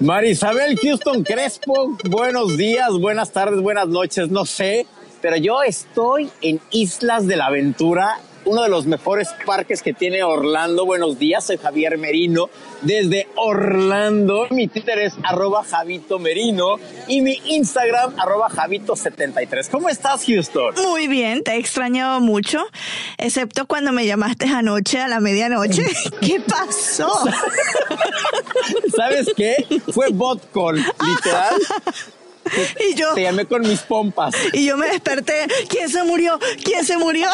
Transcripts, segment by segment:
Marisabel Houston Crespo, buenos días, buenas tardes, buenas noches, no sé, pero yo estoy en Islas de la Aventura uno de los mejores parques que tiene Orlando. Buenos días, soy Javier Merino desde Orlando. Mi Twitter es arroba Javito Merino y mi Instagram arroba Javito73. ¿Cómo estás, Houston? Muy bien, te he extrañado mucho, excepto cuando me llamaste anoche a la medianoche. ¿Qué pasó? ¿Sabes qué? Fue botcon, literal. y yo. Te llamé con mis pompas. Y yo me desperté. ¿Quién se murió? ¿Quién se murió?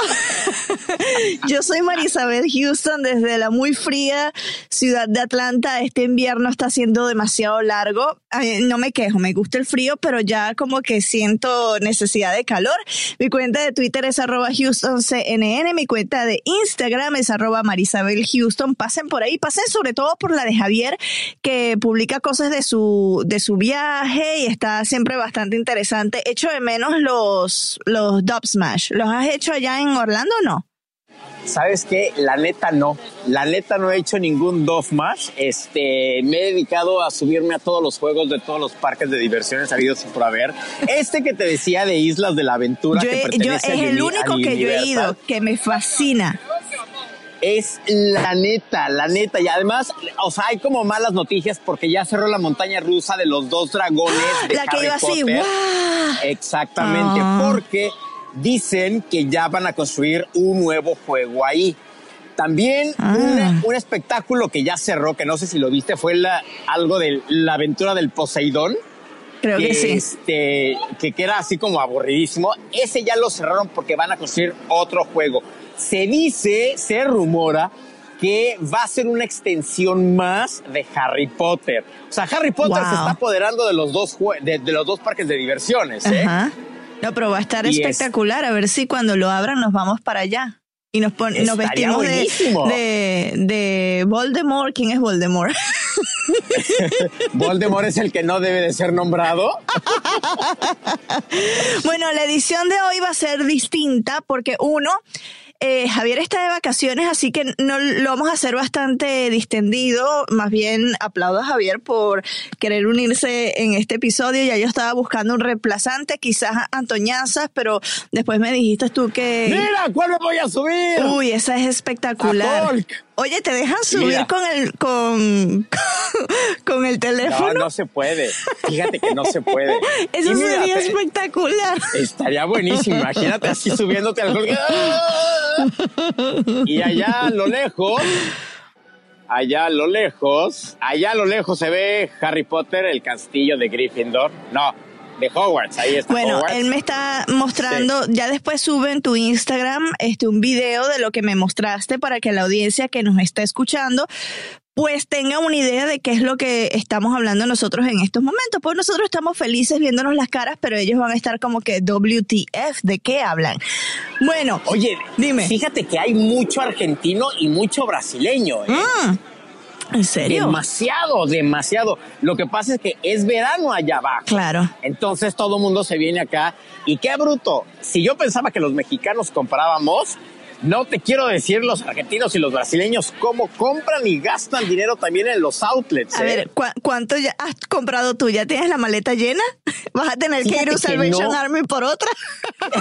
yo soy Marisabel Houston desde la muy fría ciudad de Atlanta. Este invierno está siendo demasiado largo. no me quejo, me gusta el frío, pero ya como que siento necesidad de calor. Mi cuenta de Twitter es arroba HoustonCNN. Mi cuenta de Instagram es arroba Marisabel Houston. Pasen por ahí, pasen sobre todo por la de Javier, que publica cosas de su, de su viaje y está siempre bastante interesante. Echo de menos los, los Dub Smash. ¿Los has hecho allá en Orlando o no? ¿Sabes qué? La neta no. La neta no he hecho ningún Dove Smash. Este, me he dedicado a subirme a todos los juegos de todos los parques de diversiones habidos por haber. Este que te decía de Islas de la Aventura yo, que yo, es el único que yo he ido, que me fascina es la neta, la neta. Y además, o sea, hay como malas noticias porque ya cerró la montaña rusa de los dos dragones de la que iba así, Exactamente, ah. porque dicen que ya van a construir un nuevo juego ahí. También ah. un espectáculo que ya cerró, que no sé si lo viste, fue la, algo de la aventura del Poseidón. Creo que, sí. Este, que, que era así como aburridísimo. Ese ya lo cerraron porque van a construir otro juego se dice, se rumora que va a ser una extensión más de Harry Potter. O sea, Harry Potter se está apoderando de los dos, de, los dos parques de diversiones. ¿eh? No, pero va a estar espectacular. A ver si cuando lo abran nos vamos para allá. Y nos, nos vestimos de, de, Voldemort. ¿Quién es Voldemort? Voldemort es el que no debe de ser nombrado. bueno, la edición de hoy va a ser distinta porque uno, eh, Javier está de vacaciones, así que no lo vamos a hacer bastante distendido. Más bien aplaudo a Javier por querer unirse en este episodio. Ya yo estaba buscando un reemplazante, quizás Antoñazas, pero después me dijiste tú que. ¡Mira! ¿Cuál me voy a subir? Uy, esa es espectacular. Oye, ¿te dejan subir con el con, con el teléfono? No, no se puede. Fíjate que no se puede. Eso sería espectacular. Estaría buenísimo. Imagínate así subiéndote al Y allá a lo lejos, allá a lo lejos, allá a lo lejos se ve Harry Potter, el castillo de Gryffindor. No, de Hogwarts, ahí está. Bueno, él me está mostrando, ya después sube en tu Instagram este un video de lo que me mostraste para que la audiencia que nos está escuchando pues tenga una idea de qué es lo que estamos hablando nosotros en estos momentos. Pues nosotros estamos felices viéndonos las caras, pero ellos van a estar como que WTF, ¿de qué hablan? Bueno, oye, dime. Fíjate que hay mucho argentino y mucho brasileño. ¿eh? Mm. ¿En serio? Demasiado, demasiado. Lo que pasa es que es verano allá abajo. Claro. Entonces todo el mundo se viene acá. Y qué bruto. Si yo pensaba que los mexicanos comprábamos, no te quiero decir los argentinos y los brasileños cómo compran y gastan dinero también en los outlets. A ver, ¿eh? ¿cuánto ya has comprado tú? ¿Ya tienes la maleta llena? ¿Vas a tener que ir a Salvation Army por otra?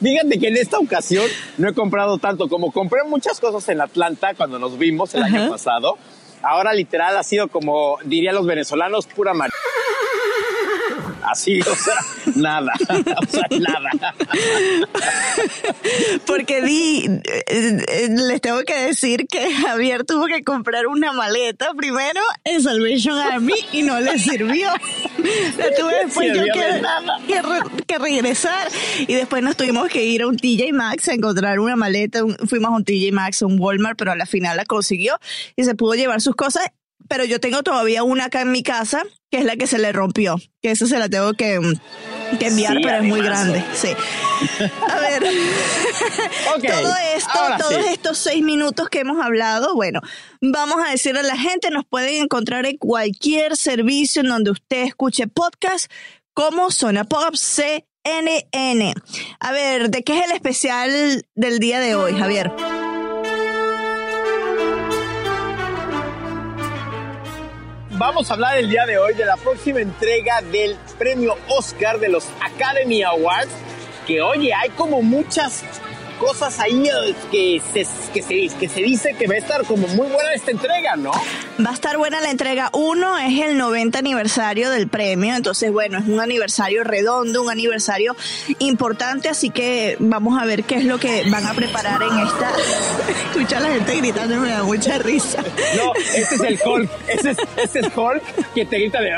Fíjate que en esta ocasión no he comprado tanto como compré muchas cosas en Atlanta cuando nos vimos el año pasado. Ahora literal ha sido como dirían los venezolanos pura mar Así, o sea, nada, o sea, nada. Porque di, eh, eh, les tengo que decir que Javier tuvo que comprar una maleta primero en Salvation Army y no le sirvió. La tuve después yo que, que, regresar y después nos tuvimos que ir a un TJ Maxx a encontrar una maleta. fuimos a un TJ Maxx, a un Walmart, pero a la final la consiguió y se pudo llevar sus cosas pero yo tengo todavía una acá en mi casa, que es la que se le rompió, que esa se la tengo que, enviar, pero es muy grande, sí. A ver, todo esto, todos estos seis minutos que hemos hablado, bueno, vamos a decirle a la gente, nos pueden encontrar en cualquier servicio en donde usted escuche podcast, como Zona Pop CNN. A ver, ¿de qué es el especial del día de hoy, Javier? Vamos a hablar el día de hoy de la próxima entrega del premio Oscar de los Academy Awards. Que oye, hay como muchas cosas ahí eh, que se, que, se, que se dice que va a estar como muy buena esta entrega, ¿no? Va a estar buena la entrega. Uno es el 90 aniversario del premio, entonces bueno, es un aniversario redondo, un aniversario importante, así que vamos a ver qué es lo que van a preparar en esta... Escucha a la gente gritando, me da mucha risa. No, este es el Hulk, ese es, ese es Hulk que te grita de...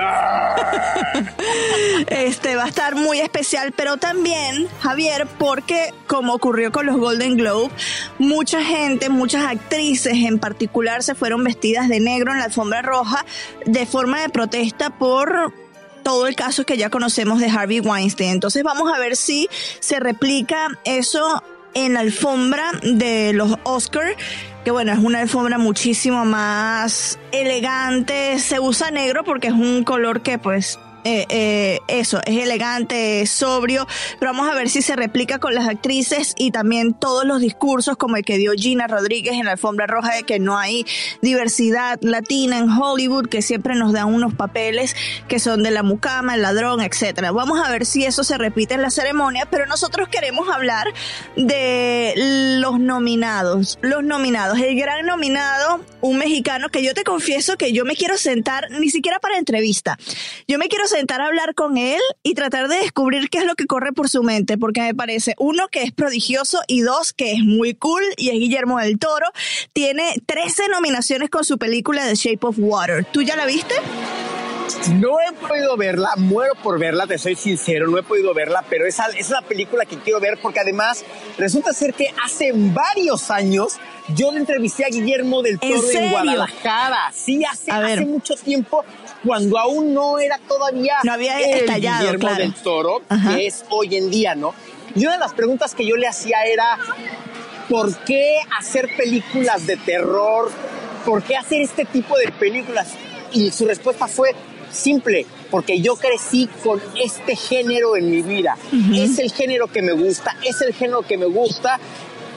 Este va a estar muy especial, pero también, Javier, porque como ocurrió con los Golden Globe, mucha gente, muchas actrices en particular se fueron vestidas de negro en la alfombra roja de forma de protesta por todo el caso que ya conocemos de Harvey Weinstein. Entonces vamos a ver si se replica eso en la alfombra de los Oscars que bueno, es una alfombra muchísimo más elegante, se usa negro porque es un color que pues eh, eh, eso, es elegante, es sobrio, pero vamos a ver si se replica con las actrices y también todos los discursos como el que dio Gina Rodríguez en la alfombra roja de que no hay diversidad latina en Hollywood, que siempre nos dan unos papeles que son de la mucama, el ladrón, etcétera. Vamos a ver si eso se repite en la ceremonia, pero nosotros queremos hablar de los nominados. Los nominados, el gran nominado, un mexicano que yo te confieso que yo me quiero sentar ni siquiera para entrevista. Yo me quiero sentar sentar a hablar con él y tratar de descubrir qué es lo que corre por su mente, porque me parece, uno, que es prodigioso y dos, que es muy cool y es Guillermo del Toro. Tiene 13 nominaciones con su película The Shape of Water. ¿Tú ya la viste? No he podido verla, muero por verla, te soy sincero, no he podido verla, pero esa es la película que quiero ver porque además resulta ser que hace varios años yo le entrevisté a Guillermo del Toro ¿En, Guadalajara. Sí, hace, hace mucho tiempo cuando aún no era todavía no había el estallado, Guillermo del Toro, que es hoy en día, ¿no? Y una de las preguntas que yo le hacía era, ¿por qué hacer películas de terror? ¿Por qué hacer este tipo de películas? Y su respuesta fue simple, porque yo crecí con este género en mi vida. Es el género que me gusta, es el género que me gusta.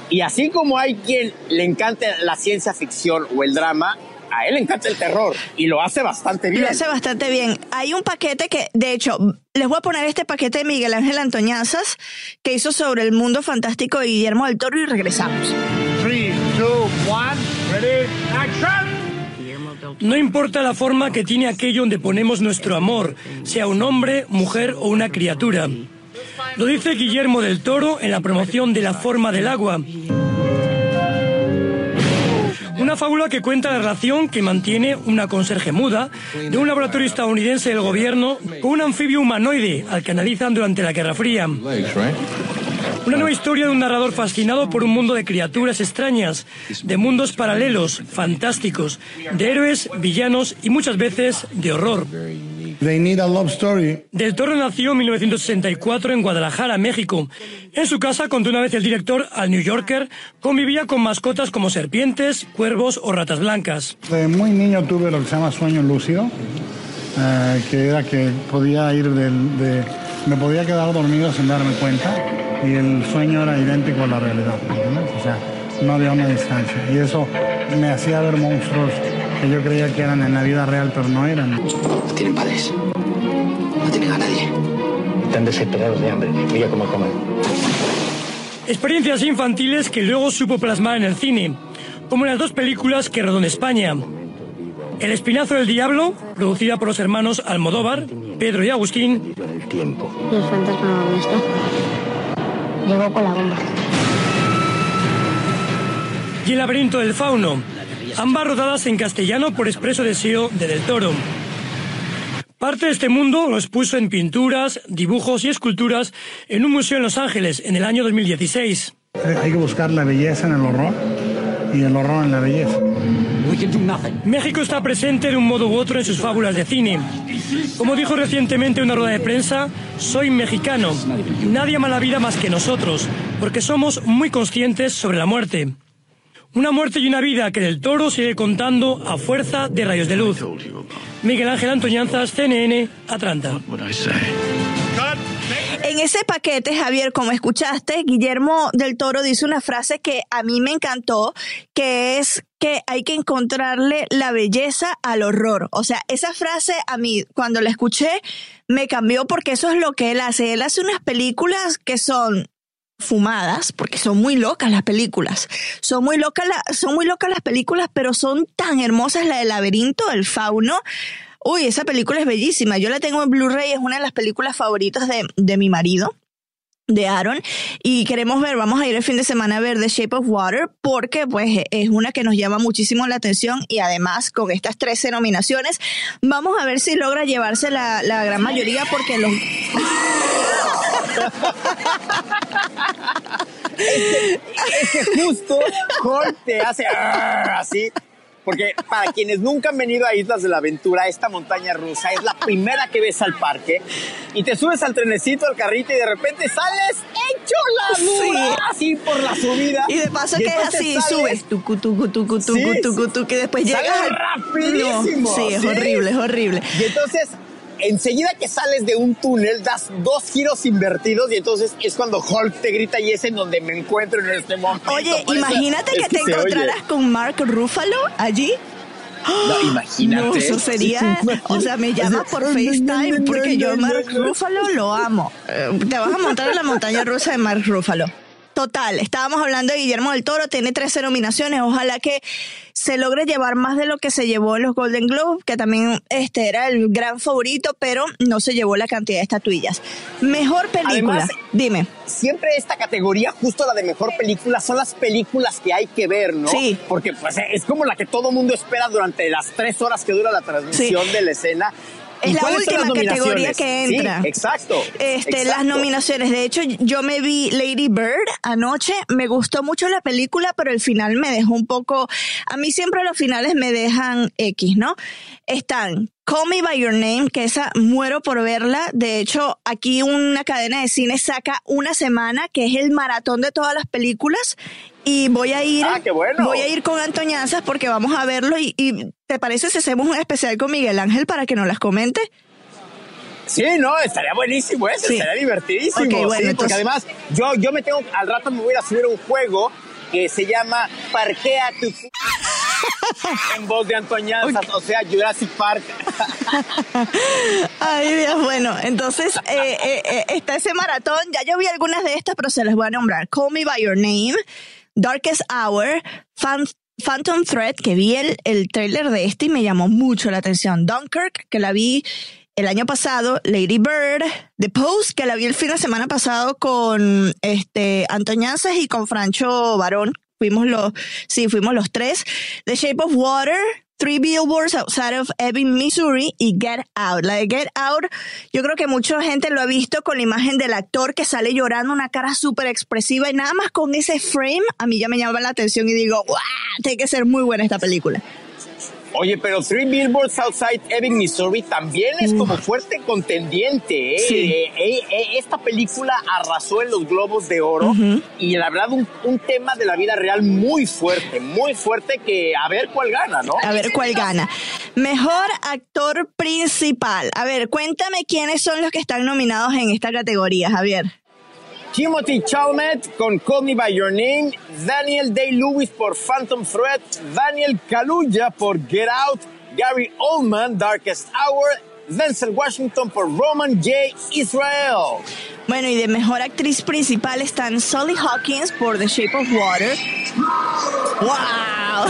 Y así como hay quien le encanta la ciencia ficción o el drama, a él le encanta el terror y lo hace bastante bien. Lo hace bastante bien. Hay un paquete que, de hecho, les voy a poner este paquete de Miguel Ángel Antoñazas que hizo sobre el mundo fantástico de Guillermo del Toro y regresamos. No importa la forma que tiene aquello donde ponemos nuestro amor, sea un hombre, mujer o una criatura. Lo dice Guillermo del Toro en la promoción de La forma del agua. Una fábula que cuenta la relación que mantiene una conserje muda de un laboratorio estadounidense del gobierno con un anfibio humanoide al que analizan durante la Guerra Fría. Una nueva historia de un narrador fascinado por un mundo de criaturas extrañas, de mundos paralelos, fantásticos, de héroes, villanos y muchas veces de horror. They Need a Love Story. Del Toro nació en 1964 en Guadalajara, México. En su casa, contó una vez el director al New Yorker, convivía con mascotas como serpientes, cuervos o ratas blancas. De muy niño tuve lo que se llama sueño lúcido, eh, que era que podía ir del, de, me podía quedar dormido sin darme cuenta y el sueño era idéntico a la realidad, O sea, no había una distancia y eso me hacía ver monstruos que yo creía que eran en la vida real, pero no eran. No tienen padres. No tienen a nadie. Están desesperados de hambre. Mira cómo comen. Experiencias infantiles que luego supo plasmar en el cine, como en las dos películas que rodó en España. El Espinazo del Diablo, producida por los hermanos Almodóvar, Pedro y Agustín, tiempo. ¿Y el fantasma dónde está? Llegó con la bomba. Y El laberinto del fauno, ambas rodadas en castellano por expreso deseo de Del Toro. Parte de este mundo lo expuso en pinturas, dibujos y esculturas en un museo en Los Ángeles en el año 2016. Hay que buscar la belleza en el horror y el horror en la belleza. México está presente de un modo u otro en sus fábulas de cine. Como dijo recientemente en una rueda de prensa, soy mexicano. Nadie ama la vida más que nosotros, porque somos muy conscientes sobre la muerte. Una muerte y una vida que del toro sigue contando a fuerza de rayos de luz. Miguel Ángel Antoñanzas, CNN, Atlanta. En ese paquete, Javier, como escuchaste, Guillermo del Toro dice una frase que a mí me encantó, que es que hay que encontrarle la belleza al horror. O sea, esa frase a mí, cuando la escuché, me cambió porque eso es lo que él hace. Él hace unas películas que son fumadas, porque son muy locas las películas. Son muy locas, son muy locas las películas, pero son tan hermosas la del laberinto, el fauno. Uy, esa película es bellísima. Yo la tengo en Blu-ray, es una de las películas favoritas de, de mi marido de Aaron y queremos ver, vamos a ir el fin de semana a ver The Shape of Water porque pues es una que nos llama muchísimo la atención y además con estas 13 nominaciones vamos a ver si logra llevarse la, la gran mayoría porque los Es que justo Hulk te hace así. Porque para quienes nunca han venido a Islas de la Aventura, esta montaña rusa es la primera que ves al parque y te subes al trenecito, al carrito y de repente sales hecho la dura Sí. así por la subida. y de paso que es así, subes tucu tucu tucu tucu Sí, tucu tucu y después llegas rapidísimo, No, sí, es ¿sí? horrible, es horrible. Y entonces, enseguida que sales de un túnel, das dos giros invertidos y entonces es cuando Hulk te grita y es en donde me encuentro en este momento. Oye, Por eso imagínate es que te oye. encontraras con Mark Ruffalo allí. No, imagínate. No, eso sería, o sea, me llama por FaceTime porque yo Mark Ruffalo lo amo. Eh, Te vas a montar en la montaña rusa de Mark Ruffalo. Total, estábamos hablando de Guillermo del Toro, tiene 13 nominaciones, ojalá que se logre llevar más de lo que se llevó en los Golden Globes, que también este era el gran favorito, pero no se llevó la cantidad de estatuillas. Mejor película, Además, dime. Siempre esta categoría, justo la de mejor película, son las películas que hay que ver, ¿no? Sí. Porque pues, es como la que todo mundo espera durante las tres horas que dura la transmisión de la escena. Es ¿Y la última las categoría que Sí, entra. exacto. Este, las exacto. nominaciones. De hecho, yo me vi Lady Bird anoche. Me gustó mucho la película, pero el final me dejó un poco. A mí siempre los finales me dejan X, ¿no? Están Call Me By Your Name, que esa muero por verla. De hecho, aquí una cadena de cine saca una semana, que es el maratón de todas las películas. Y voy a ir, Ah, qué bueno. voy a ir con Antoñanzas porque vamos a verlo. Y, y ¿te parece si hacemos un especial con Miguel Ángel para que nos las comente? Sí, no, estaría buenísimo eso, Sí. estaría divertidísimo. Bueno, sí, entonces- porque además, yo, yo me tengo, al rato me voy a ir a subir a un juego que se llama Parquea tu en voz de Antoñanzas, o sea, Jurassic Park. Ay, Dios, bueno, entonces eh, eh, eh, está ese maratón. Ya yo vi algunas de estas, pero se las voy a nombrar. Call Me By Your Name, Darkest Hour, Fan- Phantom Thread, que vi el, el trailer de este y me llamó mucho la atención. Dunkirk, que la vi el año pasado, Lady Bird, The Post, que la vi el fin de semana pasado con este Antoñanzas y con Francho Barón. Fuimos los, sí, fuimos los tres. The Shape of Water, Three Billboards Outside of Ebbing, Missouri y Get Out. La de Get Out, yo creo que mucha gente lo ha visto con la imagen del actor que sale llorando, una cara súper expresiva y nada más con ese frame, a mí ya me llama la atención y digo, ¡guau! Tiene que ser muy buena esta película. Oye, pero Three Billboards Outside Ebbing, Missouri también es como fuerte contendiente. ¿eh? Sí. Eh, eh, eh, esta película arrasó en los Globos de Oro y la verdad un, un tema de la vida real muy fuerte, muy fuerte que a ver cuál gana, ¿no? A ver cuál gana. Mejor actor principal. A ver, cuéntame quiénes son los que están nominados en esta categoría, Javier. Timothy Chalmette con Call Me By Your Name, Daniel Day-Lewis por Phantom Thread, Daniel Kaluuya por Get Out, Gary Oldman, Darkest Hour, Denzel Washington por Roman J. Israel. Bueno, y de mejor actriz principal están Sally Hawkins por The Shape of Water, ¡Wow!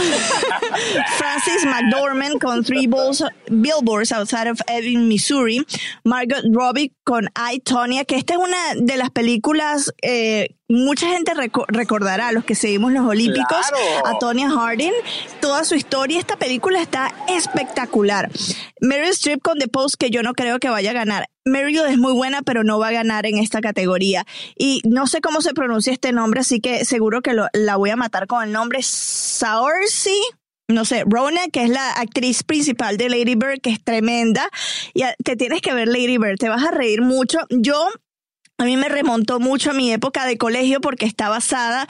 Francis McDormand con Three Balls, Billboards Outside of Ebbing, Missouri. Margot Robbie con I, Tonya, que esta es una de las películas eh, mucha gente recordará a los que seguimos los Olímpicos, a Tonya Harding, toda su historia. Esta película está espectacular. Meryl Streep con The Post, que yo no creo que vaya a ganar. Meryl es muy buena, pero no va a ganar en esta categoría. Y no sé cómo se pronuncia este nombre, así que seguro que la voy a matar con el nombre Saoirse no sé, Rona, que es la actriz principal de Lady Bird, que es tremenda. Y te tienes que ver Lady Bird, te vas a reír mucho. Yo a mí me remontó mucho a mi época de colegio porque está basada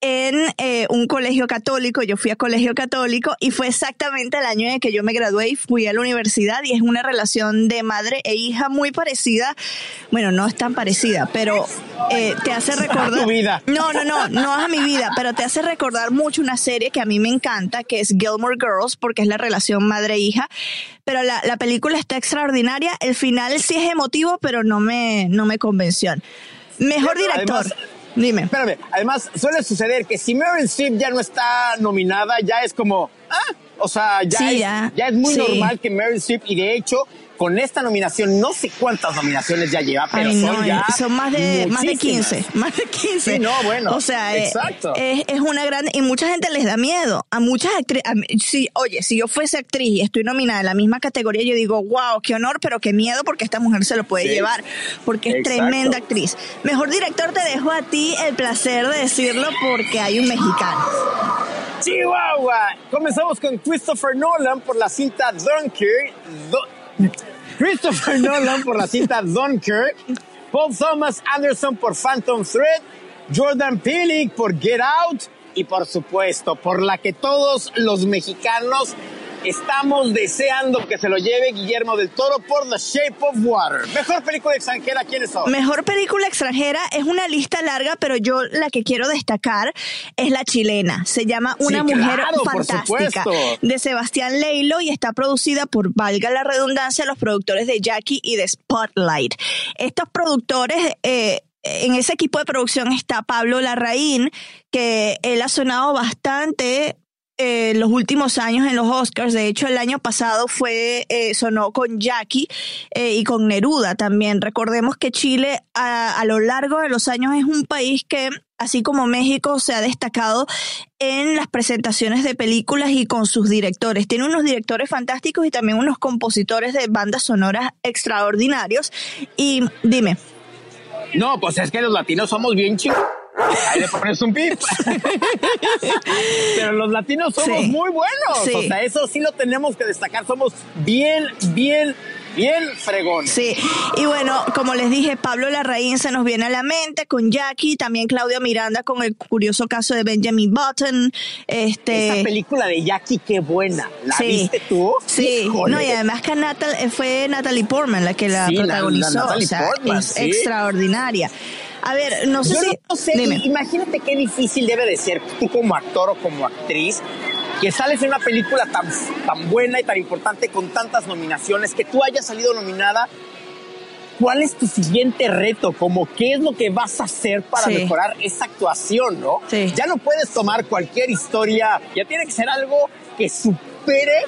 en eh, un colegio católico. Yo fui a colegio católico y fue exactamente el año en que yo me gradué y fui a la universidad y es una relación de madre e hija muy parecida. Bueno, no es tan parecida, pero eh, te hace recordar... tu vida. No, no, no, no es a mi vida, pero te hace recordar mucho una serie que a mí me encanta, que es Gilmore Girls, porque es la relación madre-hija. Pero la, la película está extraordinaria. El final sí es emotivo, pero no me, no me convenció. Mejor director. Dime. Espérame, además suele suceder que si Meryl Streep ya no está nominada, ya es como, ah, o sea, ya, es, ya. es muy normal que Meryl Streep, y de hecho, con esta nominación, no sé cuántas nominaciones ya lleva, pero son ya. Son más de, más de 15. Más de 15. Sí, no, bueno. O sea, eh, Es, es, una gran. Y mucha gente les da miedo. A muchas actrices. Si, oye, si yo fuese actriz y estoy nominada en la misma categoría, yo digo, wow, qué honor, pero qué miedo porque esta mujer se lo puede llevar. Porque es tremenda actriz. Mejor director, te dejo a ti el placer de decirlo porque hay un mexicano. Chihuahua. Comenzamos con Christopher Nolan por la cinta Dunkirk. Christopher Nolan por la cinta Dunkirk, Paul Thomas Anderson por Phantom Thread, Jordan Peele por Get Out y por supuesto por la que todos los mexicanos Estamos deseando que se lo lleve Guillermo del Toro por The Shape of Water. Mejor película extranjera, ¿quiénes son? Mejor película extranjera es una lista larga, pero yo la que quiero destacar es la chilena. Se llama Una mujer fantástica de Sebastián Leilo y está producida por, valga la redundancia, los productores de Jackie y de Spotlight. Estos productores eh, en ese equipo de producción está Pablo Larraín, que él ha sonado bastante eh, los últimos años en los Oscars. De hecho, el año pasado fue eh, sonó con Jackie eh, y con Neruda también. Recordemos que Chile a, a, lo largo de los años es un país que, así como México, se ha destacado en las presentaciones de películas y con sus directores. Tiene unos directores fantásticos y también unos compositores de bandas sonoras extraordinarios. Y dime. No, pues es que los latinos somos bien chicos. Ahí le pones un pip. Pero los latinos somos muy buenos. O sea, eso sí lo tenemos que destacar. Somos bien, bien, bien fregones. Sí, y bueno, como les dije, Pablo Larraín se nos viene a la mente con Jackie, también Claudia Miranda con el curioso caso de Benjamin Button. Este... Esa película de Jackie, qué buena. ¿La viste tú? Sí, no, y además que eh, fue Natalie Portman la que la protagonizó. o sea, es extraordinaria. A ver, no sé si. No sé, imagínate qué difícil debe de ser tú como actor o como actriz que sales en una película tan, tan buena y tan importante con tantas nominaciones, que tú hayas salido nominada. ¿Cuál es tu siguiente reto? Como qué es lo que vas a hacer para mejorar esa actuación, ¿no? Ya no puedes tomar cualquier historia, ya tiene que ser algo que supere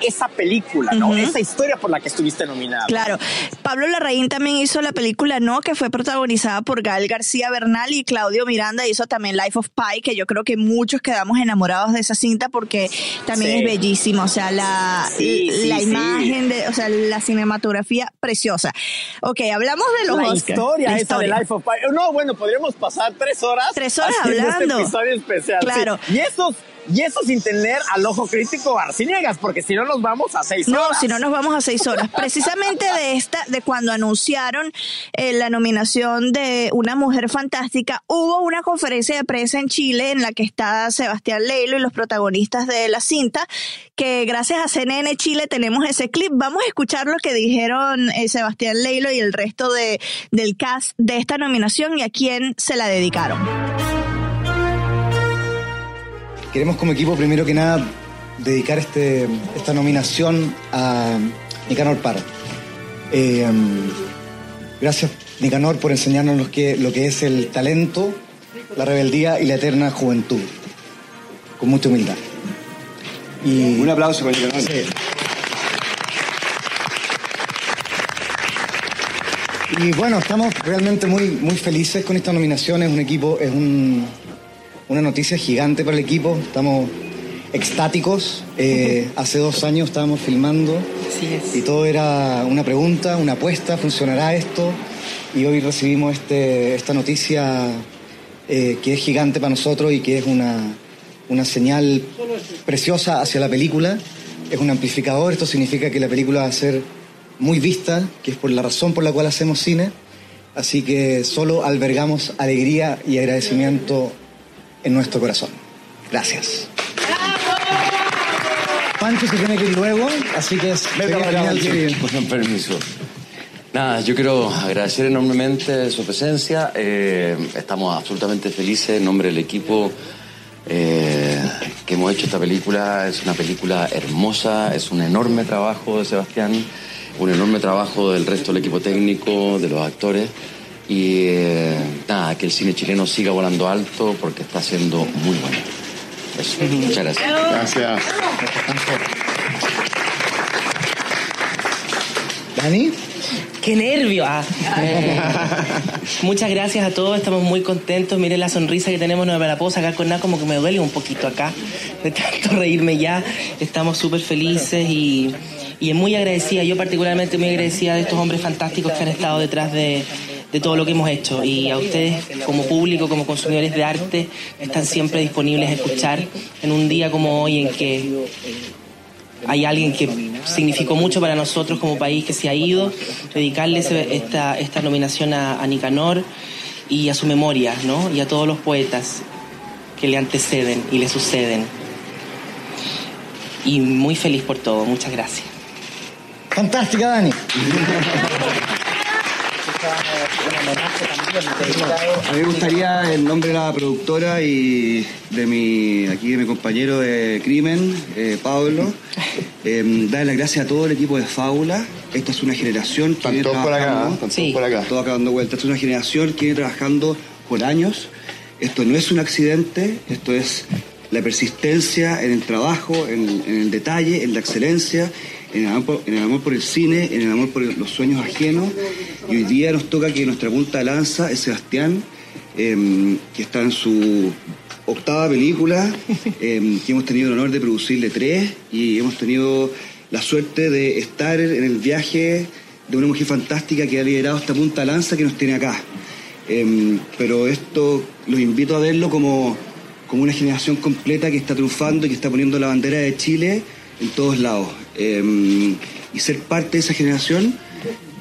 esa película, ¿no? Esa historia por la que estuviste nominada. Claro. Pablo Larraín también hizo la película No, que fue protagonizada por Gael García Bernal y Claudio Miranda hizo también Life of Pi, que yo creo que muchos quedamos enamorados de esa cinta porque también es bellísimo, o sea, la, la imagen, de, o sea, la cinematografía preciosa. Ok, hablamos de los la historia esa de Life of Pi. No, bueno, podríamos pasar tres horas. Tres horas este hablando. Este episodio especial. Claro. Y esos y eso sin tener al ojo crítico Arciniegas, porque si no nos vamos a seis horas. No, si no nos vamos a seis horas. Precisamente de esta, de cuando anunciaron eh, la nominación de Una Mujer Fantástica, hubo una conferencia de prensa en Chile en la que está Sebastián Leilo y los protagonistas de la cinta, que gracias a CNN Chile tenemos ese clip. Vamos a escuchar lo que dijeron eh, Sebastián Leilo y el resto de, del cast de esta nominación y a quién se la dedicaron. Queremos como equipo, primero que nada, dedicar este, esta nominación a Nicanor Parra. Eh, gracias, Nicanor, por enseñarnos lo que, lo que es el talento, la rebeldía y la eterna juventud. con mucha humildad. Y, Un aplauso para Nicanor. Sí. Y bueno, estamos realmente muy, muy felices con esta nominación. Es un equipo, es un- una noticia gigante para el equipo. Estamos extáticos. Eh, hace dos años estábamos filmando y todo era una pregunta, una apuesta, ¿funcionará esto? Y hoy recibimos este, esta noticia eh, que es gigante para nosotros y que es una, una señal preciosa hacia la película. Es un amplificador, esto significa que la película va a ser muy vista, que es por la razón por la cual hacemos cine. Así que solo albergamos alegría y agradecimiento en nuestro corazón. Gracias. Pancho se tiene que ir luego, así que es Con permiso. Nada, yo quiero agradecer enormemente su presencia. Eh, estamos absolutamente felices en nombre del equipo eh, que hemos hecho esta película. Es una película hermosa, es un enorme trabajo de Sebastián, un enorme trabajo del resto del equipo técnico, de los actores. Y eh, nada, que el cine chileno siga volando alto porque está siendo muy bueno. Eso. Muchas gracias. Gracias. ¿Dani? ¡Qué nervio! Ah. Muchas gracias a todos, estamos muy contentos. Miren la sonrisa que tenemos, no me la puedo sacar con nada, como que me duele un poquito acá, de tanto reírme ya. Estamos súper felices y, y muy agradecida, yo particularmente muy agradecida de estos hombres fantásticos que han estado detrás de, de todo lo que hemos hecho. Y a ustedes, como público, como consumidores de arte, están siempre disponibles a escuchar en un día como hoy en que hay alguien que significó mucho para nosotros como país que se ha ido, dedicarle esta, esta nominación a, a Nicanor y a su memoria, ¿no? Y a todos los poetas que le anteceden y le suceden. Y muy feliz por todo, muchas gracias. Fantástica, Dani. A mí me gustaría, en nombre de la productora y de mi, aquí de mi compañero de crimen, eh, Pablo, eh, darle las gracias a todo el equipo de Fábula. Esta es una generación que viene todos por acá, trabajando- ¿eh? Están todos por acá. Todos acá dando vueltas. Esta es una generación que viene trabajando por años. Esto no es un accidente, esto es la persistencia en el trabajo, en, en el detalle, en la excelencia, en el, amor por, en el amor por el cine, en el amor por los sueños ajenos. Y hoy día nos toca que nuestra punta de lanza es Sebastián, em, que está en su octava película, em, que hemos tenido el honor de producirle tres y hemos tenido la suerte de estar en el viaje de una mujer fantástica que ha liderado esta punta de lanza que nos tiene acá. Em, pero esto los invito a verlo como, como una generación completa que está triunfando y que está poniendo la bandera de Chile en todos lados. Em, y ser parte de esa generación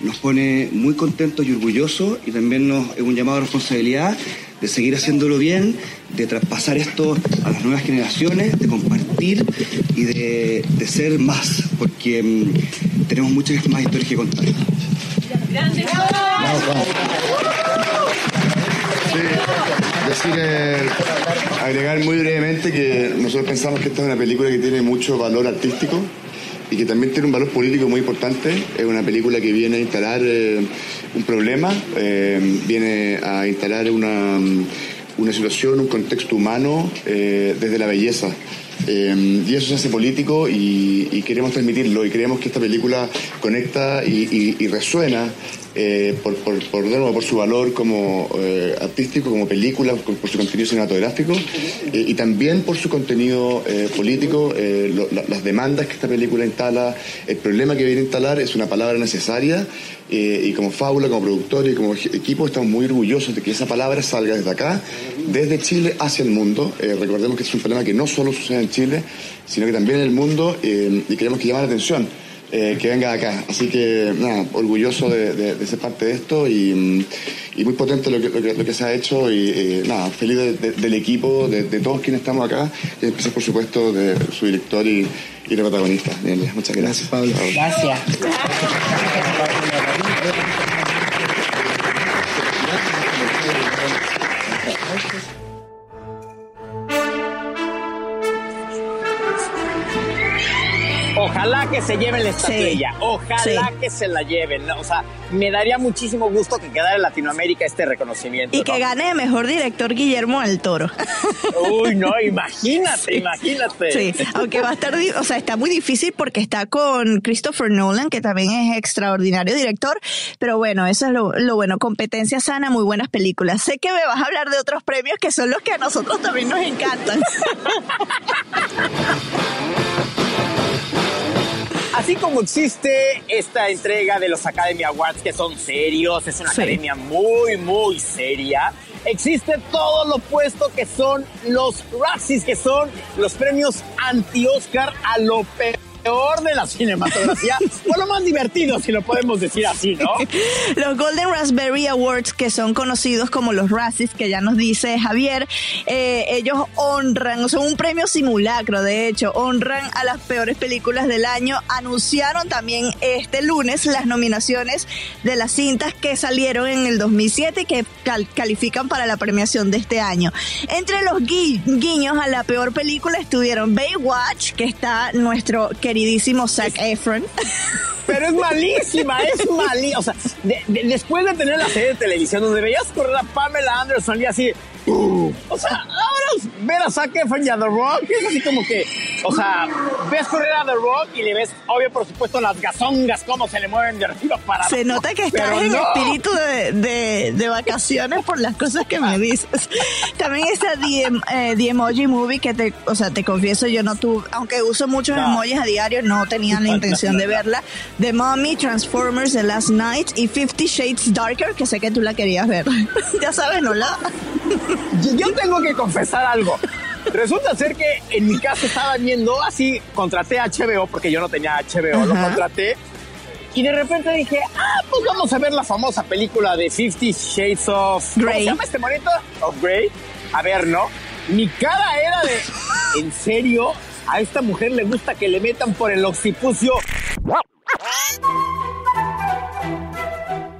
nos pone muy contentos y orgullosos y también nos es un llamado a responsabilidad de seguir haciéndolo bien, de traspasar esto a las nuevas generaciones, de compartir y de, de ser más, porque em, tenemos muchas más historias que contar. Decir, eh, agregar muy brevemente que nosotros pensamos que esta es una película que tiene mucho valor artístico y que también tiene un valor político muy importante. Es una película que viene a instalar eh, un problema, eh, viene a instalar una, una situación, un contexto humano eh, desde la belleza. Y eso se hace político y, queremos transmitirlo y creemos que esta película conecta y resuena eh, por, por, por, de nuevo, por su valor como eh, artístico, como película, por, por su contenido cinematográfico eh, y también por su contenido eh, político, eh, lo- la- las demandas que esta película instala, el problema que viene a instalar es una palabra necesaria eh, y como fábula, como productor y como equipo estamos muy orgullosos de que esa palabra salga desde acá, desde Chile hacia el mundo. Recordemos que es un problema que no solo sucede en Chile, sino que también en el mundo y queremos que llame la atención eh, que venga acá. Así que, nada, orgulloso de, de- de ser parte de esto y, y muy potente lo que, lo que, lo que se ha hecho y, eh, nada, feliz de- de- del equipo, de, todos quienes estamos acá, y especial, por supuesto, de su director y, y de protagonista. Bien, muchas gracias. Pablo. Gracias. Ojalá que se lleven la estatuilla, ojalá que se la lleven. O sea, me daría muchísimo gusto que quedara en Latinoamérica este reconocimiento. Y que gane mejor director Guillermo del Toro. Uy, no, imagínate, imagínate. Sí, aunque va a estar, o sea, está muy difícil porque está con Christopher Nolan, que también es extraordinario director, pero bueno, eso es lo, lo bueno, competencia sana, muy buenas películas. Sé que me vas a hablar de otros premios que son los que a nosotros también nos encantan. Así como existe esta entrega de los Academy Awards que son serios, es una academia muy, muy seria, existe todo lo opuesto que son los Razzies, que son los premios anti-Oscar a lo peor peor de la cinematografía, o lo más divertido, si lo podemos decir así, ¿no? los Golden Raspberry Awards, que son conocidos como los Razzies, que ya nos dice Javier, eh, ellos honran, son un premio simulacro, de hecho, honran a las peores películas del año. Anunciaron también este lunes las nominaciones de las cintas que salieron en el 2007 y que califican para la premiación de este año. Entre los guiños a la peor película estuvieron Baywatch, que está nuestro querido queridísimo Zac Efron. Pero es malísima, es malísima. O sea, después de tener la serie de televisión donde veías correr a Pamela Anderson y así, o sea, ahora ver a Zac Efron y a The Rock es así como que, o sea, ves correr a The Rock y le ves, obvio, por supuesto, las gazongas, cómo se le mueven de arriba para Se nota que estás en espíritu de, de, vacaciones por las cosas que me dices. También está The, eh, The, Emoji Movie, que te, o sea, te confieso, yo no tuve, aunque uso muchos emojis a diario, no tenía la intención de verla. The Mommy, Transformers, The Last Night y Fifty Shades Darker, que sé que tú la querías ver. ya sabes, ¿no? La... Yo tengo que confesar algo. Resulta ser que en mi caso estaba viendo así, contraté HBO porque yo no tenía HBO, lo contraté. Y de repente dije, ah, pues vamos a ver la famosa película de Fifty Shades of Grey. ¿Cómo se llama este monito? Of Grey. A ver, ¿no? Mi cara era de, ¿en serio? A esta mujer le gusta que le metan por el occipucio.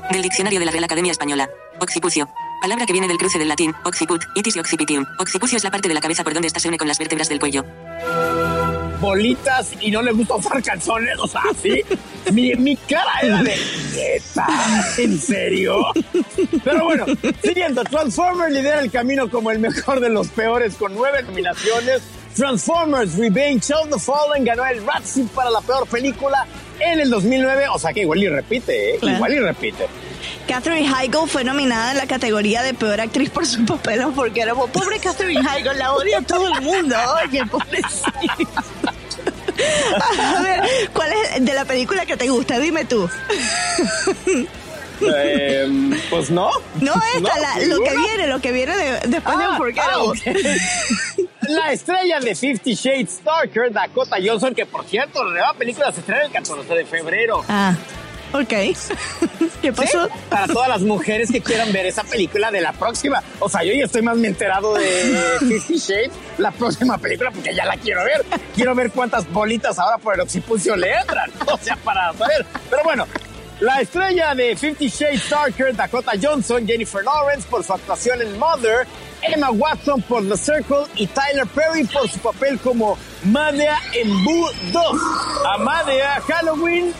Del diccionario de la Real Academia Española. Occipucio. Palabra que viene del cruce del latín, occiput, itis y occipitium. Occipucio es la parte de la cabeza por donde esta se une con las vértebras del cuello. Bolitas y no le gusta usar calzones, o sea, ¿sí? mi, mi cara era de... ¿En serio? Pero bueno, siguiendo, Transformers lidera el camino como el mejor de los peores con nueve nominaciones. Transformers Revenge of the Fallen ganó el Razzie para la peor película en el 2009, o sea que igual y repite, ¿eh? Igual y repite. Catherine Heigl fue nominada en la categoría de peor actriz por su papel porque era pobre Catherine Heigl, la odia todo el mundo. Oye, pobrecita. A ver, ¿cuál es de la película que te gusta? Dime tú. Eh, pues no. No, esta, lo que viene, lo que viene después de ah, Unforgettable. Ah, la estrella de Fifty Shades Darker, Dakota Johnson, que por cierto, la nueva película se estrena el 14 de febrero. Ah. Ok. ¿Qué pasó? Para todas las mujeres que quieran ver esa película de la próxima. O sea, yo ya estoy más enterado de Fifty Shades, la próxima película, porque ya la quiero ver. Quiero ver cuántas bolitas ahora por el occipucio le entran. O sea, para saber. Pero bueno, la estrella de Fifty Shades Darker, Dakota Johnson, Jennifer Lawrence por su actuación en Mother, Emma Watson por The Circle y Tyler Perry por su papel como Madea en Boo 2. Amadea Halloween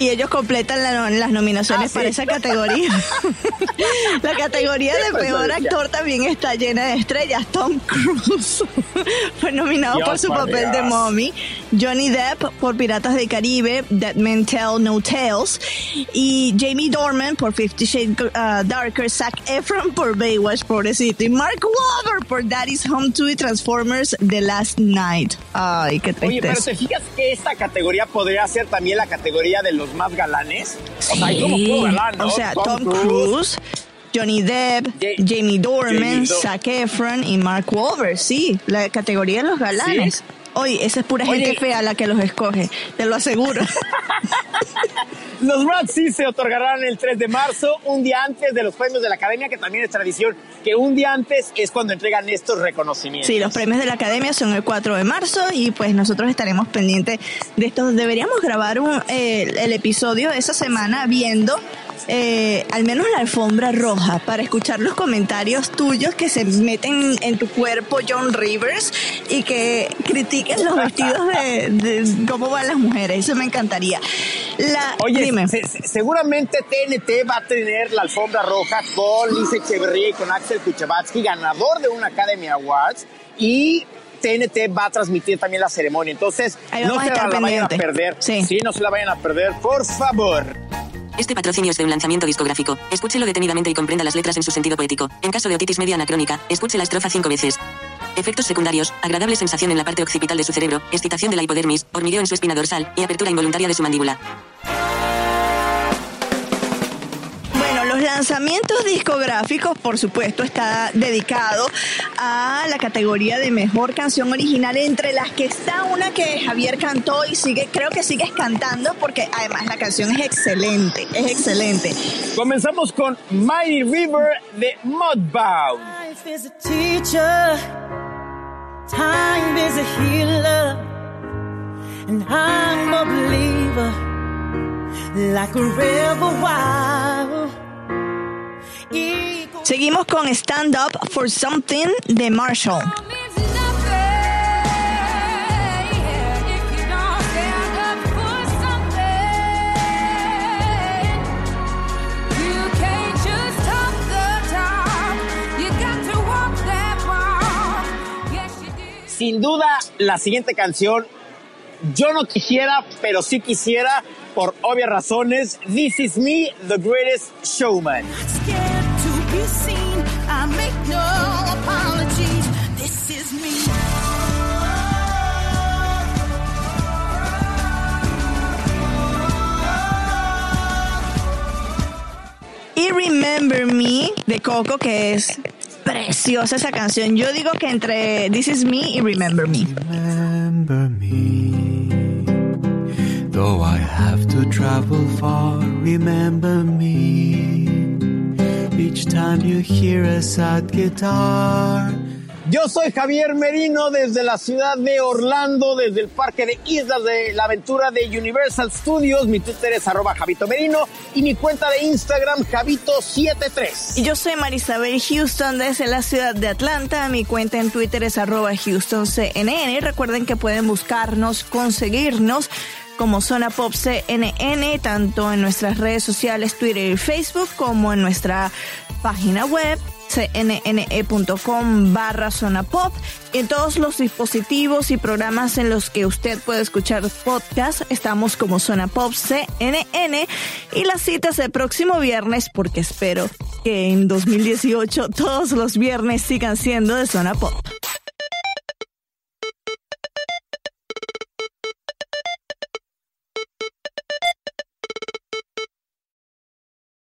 y ellos completan las nominaciones ah, para esa categoría. la categoría de peor actor también está llena de estrellas. Tom Cruise fue nominado por su papel de Mommy. Johnny Depp por Piratas del Caribe, Dead Men Tell No Tales. Y Jamie Dorman por Fifty Shades uh, Darker. Zac Efron por Baywatch, pobrecito. Y Mark Wahlberg por Daddy's Home 2 y Transformers The Last Night. Ay, qué tristeza. Oye, pero te fijas que esta categoría podría ser también la categoría de los más galanes. O sea, hay como galán, O sea, Tom, Cruise, Johnny Depp, Jamie Dorman, Zac Efron y Mark Wahlberg. Sí, la categoría de los galanes. Oye, esa es pura gente fea la que los escoge, te lo aseguro. los Razzies se otorgarán el 3 de marzo, un día antes de los premios de la Academia, que también es tradición, que un día antes es cuando entregan estos reconocimientos. Sí, los premios de la Academia son el 4 de marzo y pues nosotros estaremos pendientes de estos. Deberíamos grabar un, el episodio de esa semana viendo eh, al menos la alfombra roja para escuchar los comentarios tuyos que se meten en tu cuerpo, John Rivers, y que critiquen los vestidos de, cómo van las mujeres. Eso me encantaría. La, Oye, seguramente TNT va a tener la alfombra roja con Lisa Echeverría y con Axel Kuchevatsky, ganador de una Academy Awards, y TNT va a transmitir también la ceremonia. Entonces, no se la, vayan a perder. Sí. sí, no se la vayan a perder, por favor. Este patrocinio es de un lanzamiento discográfico. Escúchelo detenidamente y comprenda las letras en su sentido poético. En caso de otitis media anacrónica, escuche la estrofa cinco veces. Efectos secundarios, agradable sensación en la parte occipital de su cerebro, excitación de la hipodermis, hormigueo en su espina dorsal y apertura involuntaria de su mandíbula. Lanzamientos discográficos, por supuesto, está dedicado a la categoría de mejor canción original, entre las que está una que Javier cantó y sigue, creo que sigues cantando porque además la canción es excelente, es excelente. Comenzamos con Mighty River de Mudbound. Life is a teacher, time is a healer, and I'm a believer, like a river Seguimos con Stand Up for Something de Marshall. Sin duda, la siguiente canción, yo no quisiera, pero sí quisiera, por obvias razones, This Is Me, The Greatest Showman. Y Remember Me de Coco, que es preciosa esa canción. Yo digo que entre This Is Me y Remember Me. Remember me. Though I have to travel far, remember me. Each time you hear a sad guitar. Yo soy Javier Merino desde la ciudad de Orlando, desde el parque de Islas de la Aventura de Universal Studios. Mi Twitter es arroba Javito Merino y mi cuenta de Instagram Javito73. Y yo soy Marisabel Houston desde la ciudad de Atlanta. Mi cuenta en Twitter es arroba HoustonCNN. Recuerden que pueden buscarnos, conseguirnos como Zona Pop CNN, tanto en nuestras redes sociales, Twitter y Facebook, como en nuestra página web cnne.com barra zona pop. En todos los dispositivos y programas en los que usted puede escuchar podcast, estamos como Zona Pop CNN y las citas el próximo viernes porque espero que en 2018 todos los viernes sigan siendo de Zona Pop.